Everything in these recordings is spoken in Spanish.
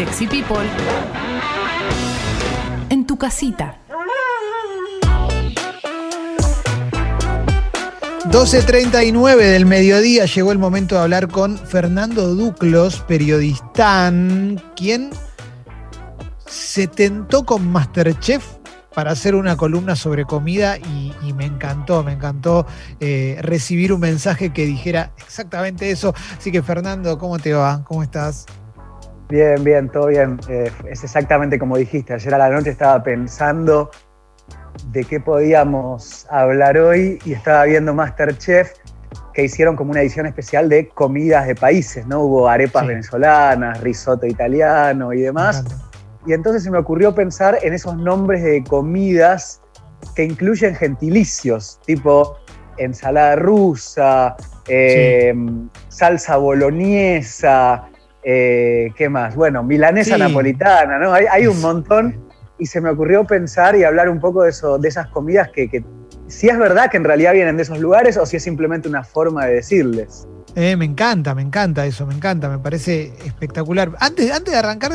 Sexy People en tu casita. 12.39 del mediodía llegó el momento de hablar con Fernando Duclos, periodista, quien se tentó con Masterchef para hacer una columna sobre comida y, me encantó, me encantó eh, recibir un mensaje que dijera exactamente eso. Así que Fernando, ¿cómo te va? ¿Cómo estás? Bien, bien, todo bien. Eh, es exactamente como dijiste. Ayer a la noche estaba pensando de qué podíamos hablar hoy y estaba viendo Masterchef que hicieron como una edición especial de comidas de países, ¿no? Hubo arepas venezolanas, risotto italiano y demás. Y entonces se me ocurrió pensar en esos nombres de comidas que incluyen gentilicios, tipo ensalada rusa, eh, salsa boloñesa, eh, ¿qué más? Bueno, milanesa napolitana, ¿no? Hay, un montón y se me ocurrió pensar y hablar un poco de, eso, de esas comidas que, si es verdad que en realidad vienen de esos lugares o si es simplemente una forma de decirles. Eh, me encanta, me encanta eso, me encanta, me parece espectacular. Antes, antes de arrancar,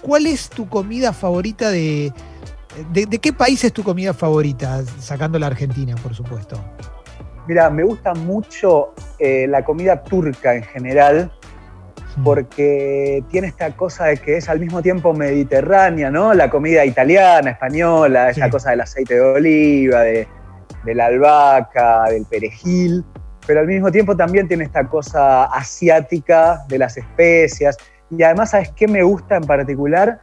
¿cuál es tu comida favorita de, de, qué país es tu comida favorita? Sacando la Argentina, por supuesto. Mira, me gusta mucho eh, la comida turca en general. Porque tiene esta cosa de que es al mismo tiempo mediterránea, ¿no? La comida italiana, española, esa cosa del aceite de oliva, de, de la albahaca, del perejil, pero al mismo tiempo también tiene esta cosa asiática de las especias. Y además, ¿sabes qué me gusta en particular?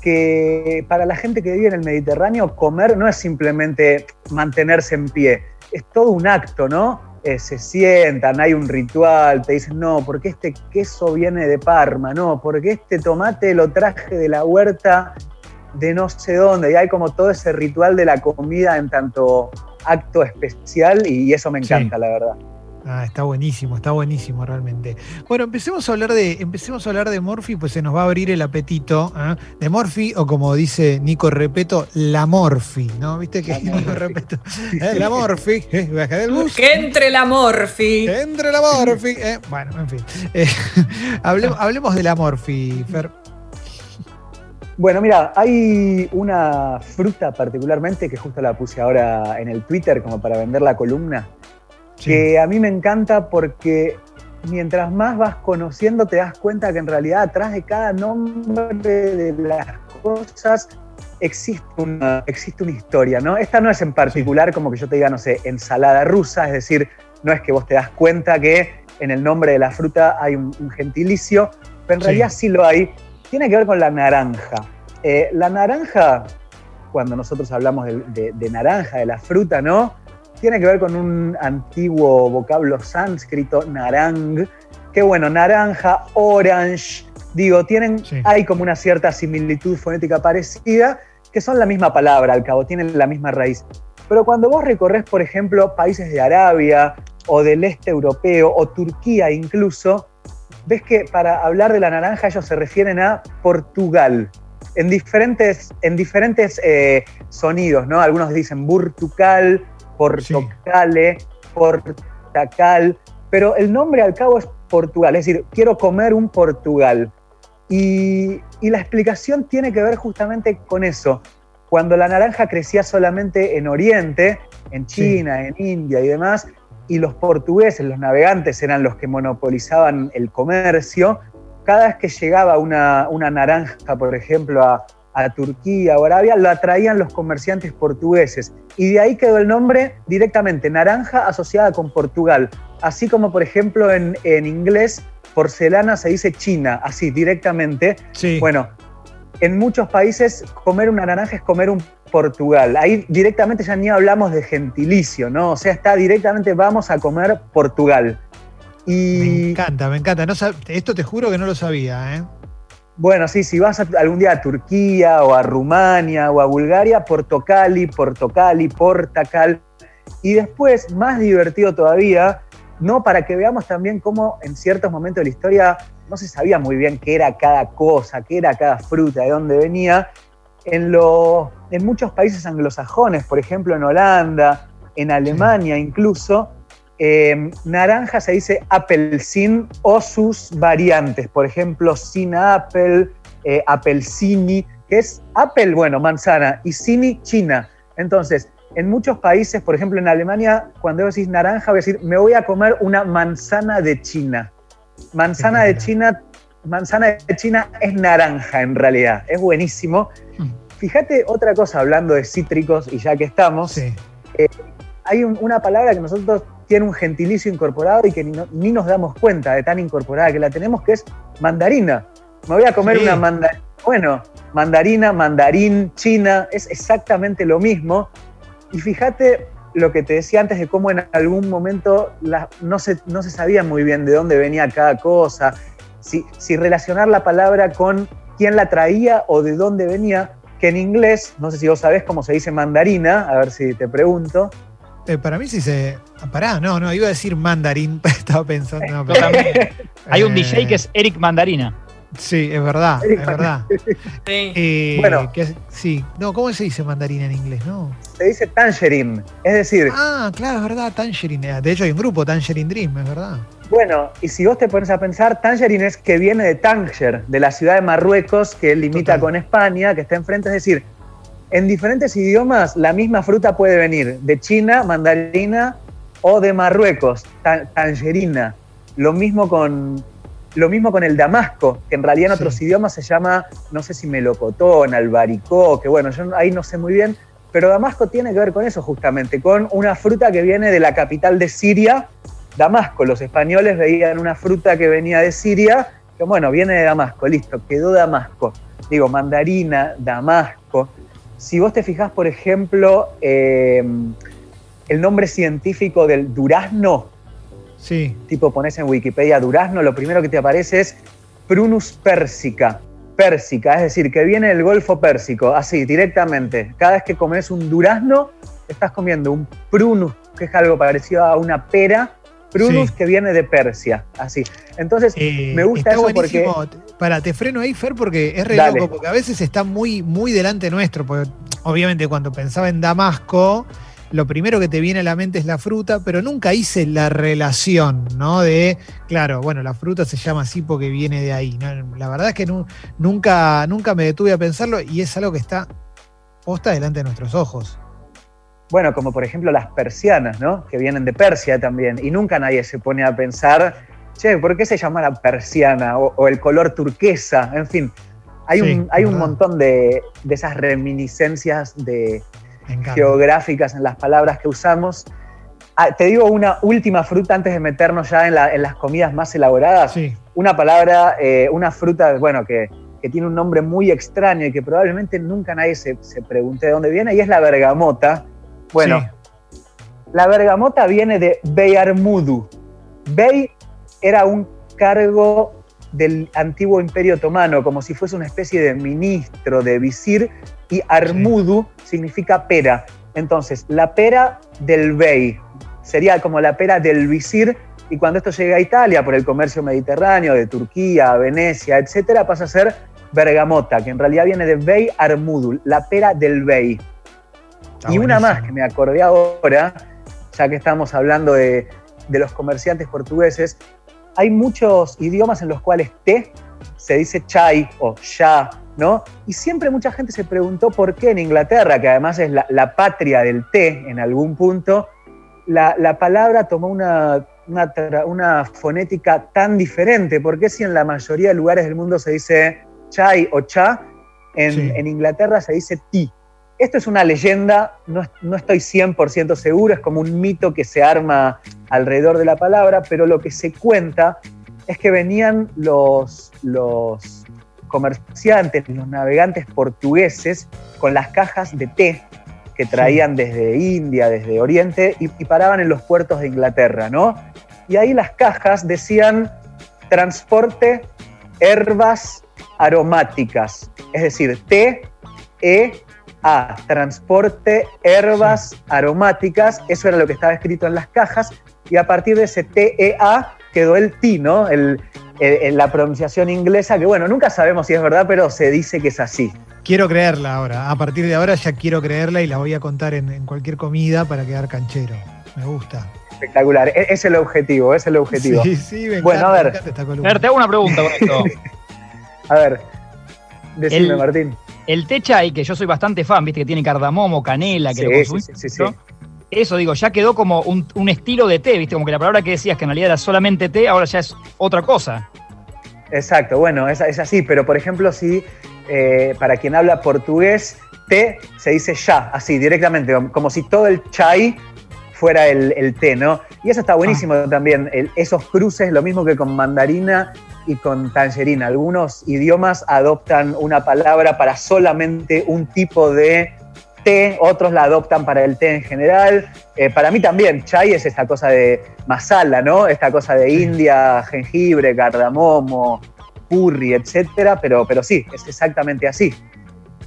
Que para la gente que vive en el Mediterráneo, comer no es simplemente mantenerse en pie, es todo un acto, ¿no? Eh, se sientan, hay un ritual, te dicen, no, porque este queso viene de Parma, no, porque este tomate lo traje de la huerta de no sé dónde, y hay como todo ese ritual de la comida en tanto acto especial, y eso me encanta, la verdad. Ah, está buenísimo, está buenísimo realmente. Bueno, empecemos a hablar de, empecemos a hablar de Morphy, pues se nos va a abrir el apetito. ¿eh? De Morphy, o como dice Nico Repeto, la Morphy, ¿no? ¿Viste que Nico Repeto? ¿eh? La Morphy, ¿eh? del bus. Que entre la Morphy. Que entre la Morphy. ¿eh? Bueno, en fin. Eh, hablemos, hablemos de la Morphy, Fer. Bueno, mira, hay una fruta particularmente que justo la puse ahora en el Twitter como para vender la columna, que a mí me encanta porque mientras más vas conociendo te das cuenta que en realidad atrás de cada nombre de las cosas existe una, existe una historia, ¿no? Esta no es en particular como que yo te diga, no sé, ensalada rusa, es decir, no es que vos te das cuenta que en el nombre de la fruta hay un, gentilicio, pero en realidad sí lo hay. Tiene que ver con la naranja. Eh, la naranja, cuando nosotros hablamos de naranja, de la fruta, ¿no? Tiene que ver con un antiguo vocablo sánscrito, narang, que bueno, naranja, orange, digo, tienen, hay como una cierta similitud fonética parecida, que son la misma palabra al cabo, tienen la misma raíz. Pero cuando vos recorres, por ejemplo, países de Arabia o del este europeo o Turquía incluso, ves que para hablar de la naranja ellos se refieren a Portugal, en diferentes, en diferentes eh, sonidos, ¿no? Algunos dicen Burtucal, Portocale, Portacal, pero el nombre al cabo es Portugal, es decir, quiero comer un Portugal. Y, la explicación tiene que ver justamente con eso. Cuando la naranja crecía solamente en Oriente, en China, en India y demás, y los portugueses, los navegantes, eran los que monopolizaban el comercio, cada vez que llegaba una, una naranja, por ejemplo, a, a Turquía o Arabia, lo atraían los comerciantes portugueses. Y de ahí quedó el nombre directamente, naranja asociada con Portugal. Así como, por ejemplo, en, inglés, porcelana se dice China, así directamente. Sí. Bueno, en muchos países comer una naranja es comer un Portugal. Ahí directamente ya ni hablamos de gentilicio, ¿no? O sea, está directamente vamos a comer Portugal. Y... Me encanta, me encanta. No, esto te juro que no lo sabía, ¿eh? Bueno, sí, si vas algún día a Turquía o a Rumania o a Bulgaria, Portocali, Portocali, Portacal. Y después, más divertido todavía, no para que veamos también cómo en ciertos momentos de la historia no se sabía muy bien qué era cada cosa, qué era cada fruta, de dónde venía. En, lo, en muchos países anglosajones, por ejemplo en Holanda, en Alemania incluso, Eh, naranja se dice sin o sus variantes, por ejemplo, sin apple, eh, apelsini, que es apple, bueno, manzana, y cini, china. Entonces, en muchos países, por ejemplo en Alemania, cuando decís naranja, voy a decir, me voy a comer una manzana de China. Manzana de China, manzana de China es naranja en realidad, es buenísimo. Hmm. Fíjate otra cosa, hablando de cítricos, y ya que estamos, eh, hay una palabra que nosotros tiene un gentilicio incorporado y que ni, nos damos cuenta de tan incorporada que la tenemos, que es mandarina. Me voy a comer una mandarina. Bueno, mandarina, mandarín, china, es exactamente lo mismo. Y fíjate lo que te decía antes de cómo en algún momento no, se, no se sabía muy bien de dónde venía cada cosa, si, si relacionar la palabra con quién la traía o de dónde venía, que en inglés, no sé si vos sabés cómo se dice mandarina, a ver si te pregunto. Eh, para mí sí se. Pará, no, no, iba a decir mandarín, estaba pensando. Hay un DJ que es Eric Mandarina. Sí, es verdad, es verdad. Sí. Eh, bueno. sí. No, ¿cómo se dice mandarina en inglés, no? Se dice tangerine, es decir... Ah, claro, es verdad, tangerine. De hecho hay un grupo, Tangerine Dream, es verdad. Bueno, y si vos te pones a pensar, tangerine es que viene de Tanger, de la ciudad de Marruecos, que limita con España, que está enfrente, es decir, en diferentes idiomas la misma fruta puede venir de China, mandarina, o de Marruecos, tangerina. Lo mismo con lo mismo con el damasco, que en realidad en otros idiomas se llama, no sé si melocotón, albaricó, que bueno, yo ahí no sé muy bien, pero damasco tiene que ver con eso justamente, con una fruta que viene de la capital de Siria, Damasco. Los españoles veían una fruta que venía de Siria, que bueno, viene de Damasco, listo, quedó Damasco. Digo, mandarina, Damasco. Si vos te fijás, por ejemplo, eh, el nombre científico del durazno, Sí. Tipo, pones en Wikipedia durazno, lo primero que te aparece es Prunus persica. Pérsica, es decir, que viene del Golfo Pérsico, así, directamente. Cada vez que comes un durazno, estás comiendo un prunus, que es algo parecido a una pera, prunus que viene de Persia, así. Entonces, eh, me gusta eso porque... Para, te freno ahí, Fer, porque es re loco, porque a veces está muy, muy delante nuestro, porque obviamente cuando pensaba en Damasco, lo primero que te viene a la mente es la fruta, pero nunca hice la relación, ¿no? De, claro, bueno, la fruta se llama así porque viene de ahí. La verdad es que nunca, nunca me detuve a pensarlo y es algo que está posta delante de nuestros ojos. Bueno, como por ejemplo las persianas, ¿no? Que vienen de Persia también. Y nunca nadie se pone a pensar, che, ¿por qué se llama la persiana? O, el color turquesa, en fin. Hay, un, hay un montón de, de esas reminiscencias de, geográficas en las palabras que usamos. Ah, te digo una última fruta antes de meternos ya en, las comidas más elaboradas. Una palabra, eh, una fruta, bueno, que, tiene un nombre muy extraño y que probablemente nunca nadie se, pregunte de dónde viene, y es la bergamota. Bueno, la bergamota viene de Beyarmudu. Bey era un cargo del antiguo imperio otomano, como si fuese una especie de ministro, de visir, y Armudu significa pera. Entonces, la pera del bey sería como la pera del visir, y cuando esto llega a Italia por el comercio mediterráneo, de Turquía, Venecia, etcétera, pasa a ser bergamota, que en realidad viene de bey Armudu, la pera del bey. y una más que me acordé ahora, ya que estamos hablando de, de los comerciantes portugueses, hay muchos idiomas en los cuales té se dice chai o ya, ¿no? Y siempre mucha gente se preguntó por qué en Inglaterra, que además es la, patria del té en algún punto, la, palabra tomó una, una, fonética tan diferente. ¿Por qué si en la mayoría de lugares del mundo se dice chai o cha, en, en Inglaterra se dice ti? Esto es una leyenda, no, no estoy 100% seguro, es como un mito que se arma alrededor de la palabra, pero lo que se cuenta es que venían los, los comerciantes, los navegantes portugueses con las cajas de té que traían desde India, desde Oriente, y, y, paraban en los puertos de Inglaterra, ¿no? Y ahí las cajas decían transporte herbas aromáticas, es decir, té, e, a transporte, herbas aromáticas, eso era lo que estaba escrito en las cajas, y a partir de ese TEA quedó el T, ¿no? El, la pronunciación inglesa, que bueno, nunca sabemos si es verdad, pero se dice que es así. Quiero creerla ahora, a partir de ahora ya quiero creerla y la voy a contar en, en cualquier comida para quedar canchero. Me gusta. Espectacular, e-, es el objetivo, es el objetivo. Sí, sí, me Bueno, encanta, a ver. me encanta esta A ver, te hago una pregunta con esto. A ver, decime, El- Martín. El té chai, que yo soy bastante fan, viste que tiene cardamomo, canela, que Sí, lo sí, consumís sí, sí. Eso digo, ya quedó como un, un estilo de té, viste, como que la palabra que decías que en realidad era solamente té, ahora ya es otra cosa. Exacto, bueno, es, es así, pero por ejemplo, si eh, para quien habla portugués, té se dice ya, así, directamente, como si todo el chai fuera el, el té, ¿no? Y eso está buenísimo también, el- esos cruces, lo mismo que con mandarina y con tangerina. Algunos idiomas adoptan una palabra para solamente un tipo de té, otros la adoptan para el té en general. Eh, para mí también, chai es esta cosa de masala, ¿no? Esta cosa de India, jengibre, cardamomo, curry, etcétera, pero, pero sí, es exactamente así.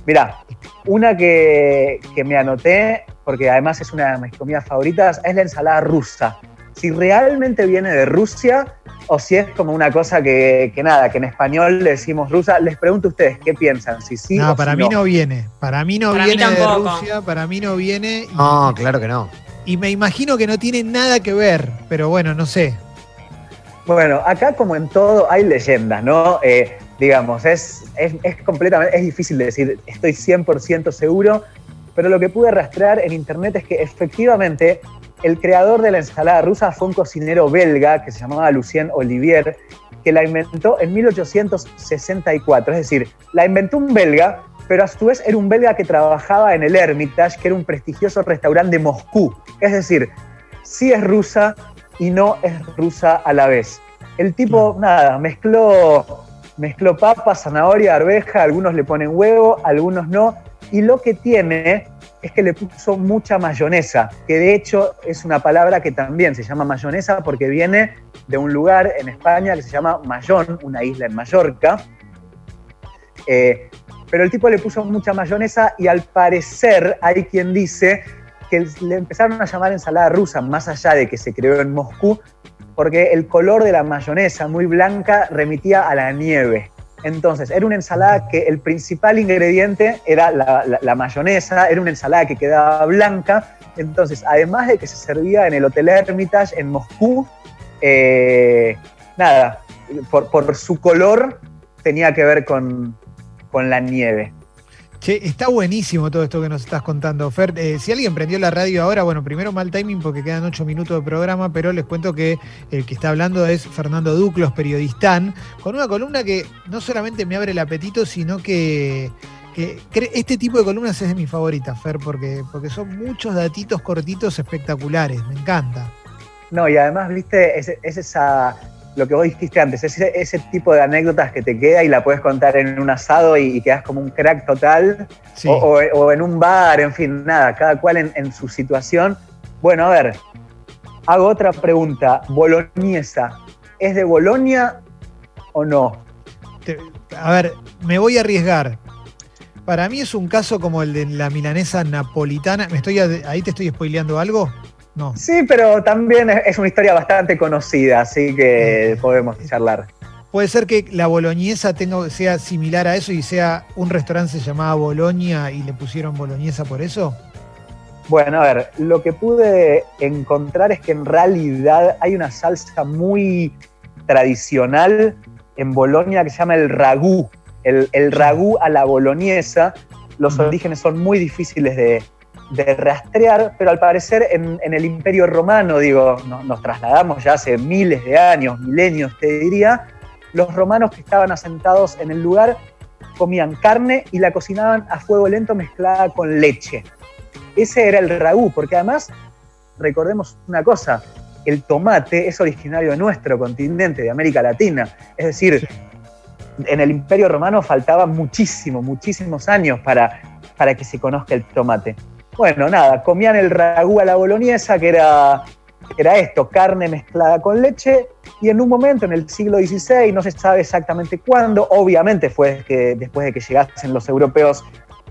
Mirá, una que, que me anoté, porque además es una de mis comidas favoritas, es la ensalada rusa. Si realmente viene de Rusia o si es como una cosa que, que nada, que en español le decimos rusa, les pregunto a ustedes qué piensan, si sí No, o para si mí no viene. Para mí no Para mí viene de tampoco. Rusia, para mí no viene. Y, No, claro que no. y me imagino que no tiene nada que ver, pero bueno, no sé. Bueno, acá como en todo hay leyendas, ¿no? Eh, digamos, es, es, es completamente, es difícil de decir, estoy 100% seguro, pero lo que pude rastrear en internet es que efectivamente el creador de la ensalada rusa fue un cocinero belga que se llamaba Lucien Olivier, que la inventó en 1864, es decir, la inventó un belga, pero a su vez era un belga que trabajaba en el Hermitage, que era un prestigioso restaurante de Moscú. Es decir, sí es rusa y no es rusa a la vez. El tipo, nada, mezcló, mezcló papa, zanahoria, arveja, algunos le ponen huevo, algunos no, y lo que tiene es que le puso mucha mayonesa, que de hecho es una palabra que también se llama mayonesa porque viene de un lugar en España que se llama Mayón, una isla en Mallorca. Eh, pero el tipo le puso mucha mayonesa y al parecer hay quien dice que le empezaron a llamar ensalada rusa, más allá de que se creó en Moscú, porque el color de la mayonesa, muy blanca, remitía a la nieve. Entonces, era una ensalada que el principal ingrediente era la, mayonesa, era una ensalada que quedaba blanca. Entonces, además de que se servía en el Hotel Hermitage en Moscú, eh, nada, por, por su color tenía que ver con, con la nieve. Che, está buenísimo todo esto que nos estás contando, Fer. Eh, si alguien prendió la radio ahora, bueno, primero mal timing porque quedan ocho minutos de programa, pero les cuento que el que está hablando es Fernando Duclos, periodistán, con una columna que no solamente me abre el apetito, sino que, que este tipo de columnas es de mis favoritas, Fer, porque, porque son muchos datitos cortitos espectaculares, me encanta. No, y además, viste, es esa, lo que vos dijiste antes, es ese, ese tipo de anécdotas que te queda y la puedes contar en un asado y, y quedas como un crack total, Sí. o, o- o en un bar, en fin, nada, cada cual en, en su situación. Bueno, a ver, hago otra pregunta. Boloñesa, ¿es de Bolonia o no? Te- a ver, me voy a arriesgar. Para mí es un caso como el de la milanesa napolitana. ¿Me estoy ahí te estoy spoileando algo? No. Sí, pero también es, una historia bastante conocida, así que podemos charlar. Puede ser que la boloñesa tenga, sea similar a eso y sea un restaurante se llamaba Boloña y le pusieron boloñesa por eso. Bueno, a ver, lo que pude encontrar es que en realidad hay una salsa muy tradicional en Bolonia que se llama el ragú. El, el ragú a la boloñesa. Los orígenes son muy difíciles de, de rastrear, pero al parecer en, en el Imperio Romano, digo, no- nos trasladamos ya hace miles de años, milenios te diría, los romanos que estaban asentados en el lugar comían carne y la cocinaban a fuego lento mezclada con leche. Ese era el ragú, porque además, recordemos una cosa, el tomate es originario de nuestro continente, de América Latina. Es decir, en el Imperio Romano faltaban muchísimo, muchísimos años para, para que se conozca el tomate. Bueno, nada, comían el ragú a la boloñesa, que era, era esto, carne mezclada con leche, y en un momento, en el siglo XVI, no se sabe exactamente cuándo, obviamente fue que, después de que llegasen los europeos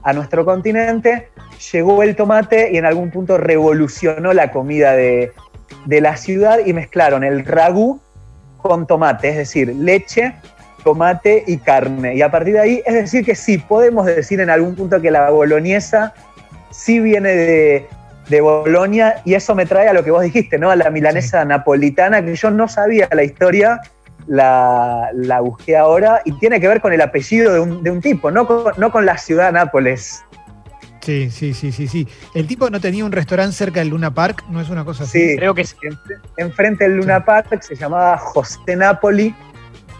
a nuestro continente, llegó el tomate y en algún punto revolucionó la comida de, de la ciudad y mezclaron el ragú con tomate, es decir, leche, tomate y carne. Y a partir de ahí, es decir que sí, podemos decir en algún punto que la boloñesa sí viene de, de Bolonia, y eso me trae a lo que vos dijiste, ¿no? A la milanesa napolitana, que yo no sabía la historia, la, la, busqué ahora, y tiene que ver con el apellido de un, de un tipo, no con, no con la ciudad Nápoles. Sí, sí, sí, sí, sí. El tipo no tenía un restaurante cerca del Luna Park, ¿no es una cosa así? Sí, creo que sí. Enfrente del Luna Park se llamaba José Napoli,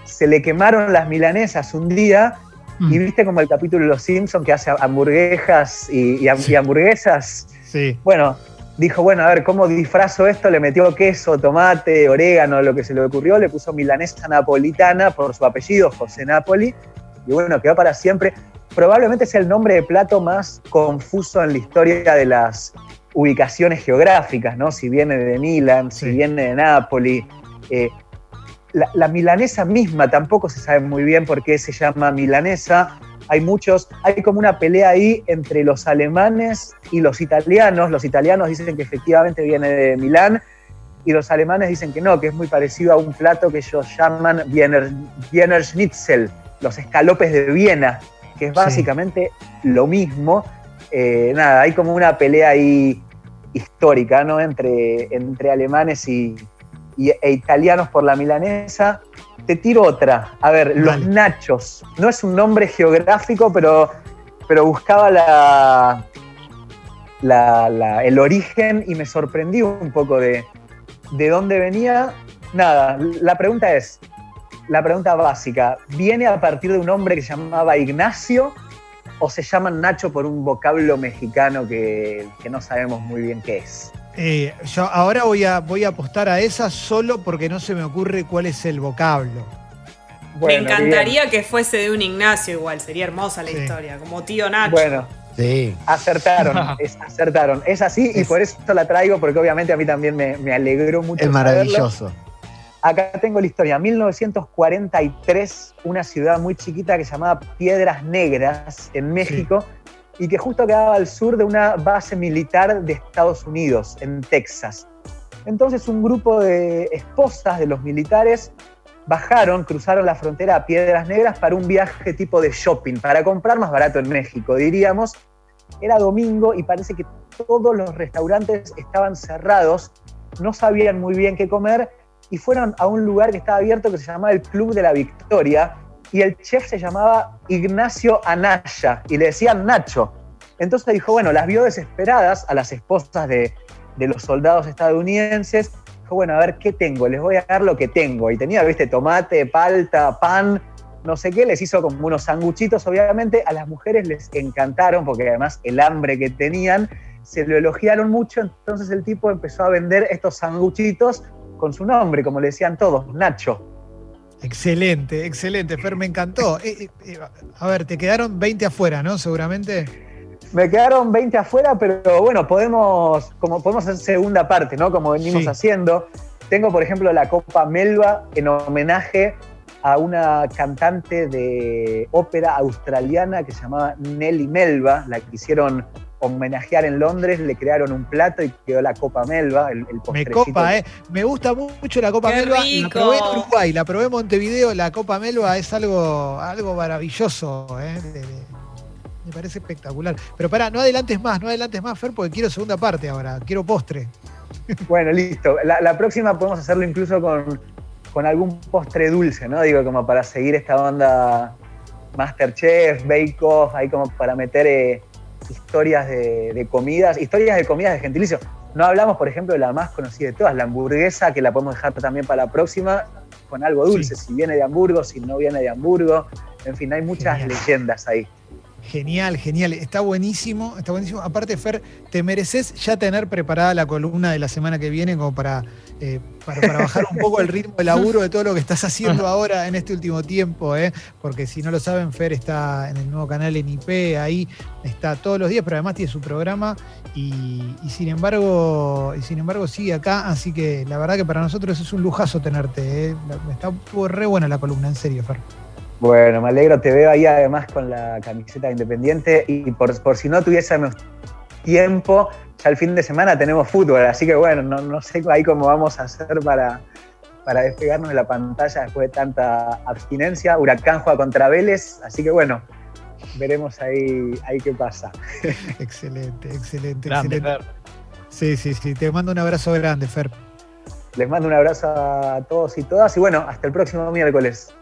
se le quemaron las milanesas un día mm. y viste como el capítulo de Los Simpsons que hace hamburguesas y, y, hamburguesas. Sí. Bueno, dijo, bueno, a ver, ¿cómo disfrazo esto? Le metió queso, tomate, orégano, lo que se le ocurrió, le puso milanesa napolitana por su apellido, José Napoli, y bueno, quedó para siempre probablemente es el nombre de plato más confuso en la historia de las ubicaciones geográficas, ¿no? Si viene de Milán, si viene de Nápoles. Eh, la, milanesa misma tampoco se sabe muy bien por qué se llama milanesa. Hay muchos, hay como una pelea ahí entre los alemanes y los italianos. Los italianos dicen que efectivamente viene de Milán y los alemanes dicen que no, que es muy parecido a un plato que ellos llaman Wiener, Wiener Schnitzel, los escalopes de Viena, que es básicamente lo mismo. Eh, nada, hay como una pelea ahí histórica, ¿no? Entre, entre alemanes y, e italianos por la milanesa. Te tiro otra. A ver, los nachos. No es un nombre geográfico, pero, pero buscaba la, el origen y me sorprendió un poco de, de dónde venía. Nada, la pregunta es, la pregunta básica, ¿viene a partir de un hombre que se llamaba Ignacio o se llama Nacho por un vocablo mexicano que, no sabemos muy bien qué es? Eh, yo ahora voy a, voy a apostar a esa solo porque no se me ocurre cuál es el vocablo. me encantaría que fuese de un Ignacio igual, sería hermosa la historia, como tío Nacho. Bueno, Sí. Acertaron, es, acertaron. Es así y por eso la traigo, porque obviamente a mí también me, me alegró mucho. Es maravilloso. Acá tengo la historia. 1943, una ciudad muy chiquita que se llamaba Piedras Negras, en México, y que justo quedaba al sur de una base militar de Estados Unidos, en Texas. Entonces un grupo de esposas de los militares bajaron, cruzaron la frontera a Piedras Negras para un viaje tipo de shopping, para comprar más barato en México, diríamos. Era domingo y parece que todos los restaurantes estaban cerrados, no sabían muy bien qué comer y fueron a un lugar que estaba abierto que se llamaba el Club de la Victoria y el chef se llamaba Ignacio Anaya y le decían Nacho. Entonces dijo, bueno, las vio desesperadas a las esposas de, los soldados estadounidenses. Dijo, bueno, a ver, ¿qué tengo? Les voy a dar lo que tengo. Y tenía, viste, tomate, palta, pan, no sé qué. Les hizo como unos sanguchitos, obviamente. A las mujeres les encantaron porque además el hambre que tenían se lo elogiaron mucho. Entonces el tipo empezó a vender estos sanguchitos con su nombre, como le decían todos, Nacho. Excelente, excelente, Fer, me encantó. Eh, eh, eh, a ver, te quedaron 20 afuera, ¿no? Seguramente. Me quedaron 20 afuera, pero bueno, podemos, como podemos hacer segunda parte, ¿no? Como venimos haciendo. Tengo, por ejemplo, la Copa Melba en homenaje a una cantante de ópera australiana que se llamaba Nelly Melba, la que hicieron homenajear en Londres, le crearon un plato y quedó la Copa Melba, el, el Me copa, ¿eh? Me gusta mucho la Copa Melba. La probé en Uruguay, la probé en Montevideo, la Copa Melba es algo, algo maravilloso, ¿eh? me parece espectacular. Pero pará, no adelantes más, no adelantes más, Fer, porque quiero segunda parte ahora, quiero postre. Bueno, listo. La, próxima podemos hacerlo incluso con, con algún postre dulce, ¿no? Digo, como para seguir esta onda Masterchef, Bake Off, ahí como para meter eh, historias de, comidas, historias de comidas de gentilicio. No hablamos, por ejemplo, de la más conocida de todas, la hamburguesa, que la podemos dejar también para la próxima, con algo dulce, si viene de Hamburgo, si no viene de Hamburgo. En fin, hay muchas leyendas ahí. Genial, genial. Está buenísimo, está buenísimo. Aparte, Fer, te mereces ya tener preparada la columna de la semana que viene como para, eh, para, bajar un poco el ritmo de laburo de todo lo que estás haciendo ahora en este último tiempo, ¿eh? porque si no lo saben, Fer está en el nuevo canal en IP, ahí está todos los días, pero además tiene su programa y, sin embargo, y sin embargo sigue acá, así que la verdad que para nosotros es un lujazo tenerte. ¿eh? Está re buena la columna, en serio, Fer. Bueno, me alegro, te veo ahí además con la camiseta de Independiente y por, por si no tuviésemos tiempo, ya el fin de semana tenemos fútbol, así que bueno, no, no sé ahí cómo vamos a hacer para, para despegarnos de la pantalla después de tanta abstinencia. Huracán juega contra Vélez, así que bueno, veremos ahí, ahí qué pasa. Excelente, excelente, excelente. Sí, sí, sí. Te mando un abrazo grande, Fer. Les mando un abrazo a todos y todas y bueno, hasta el próximo miércoles.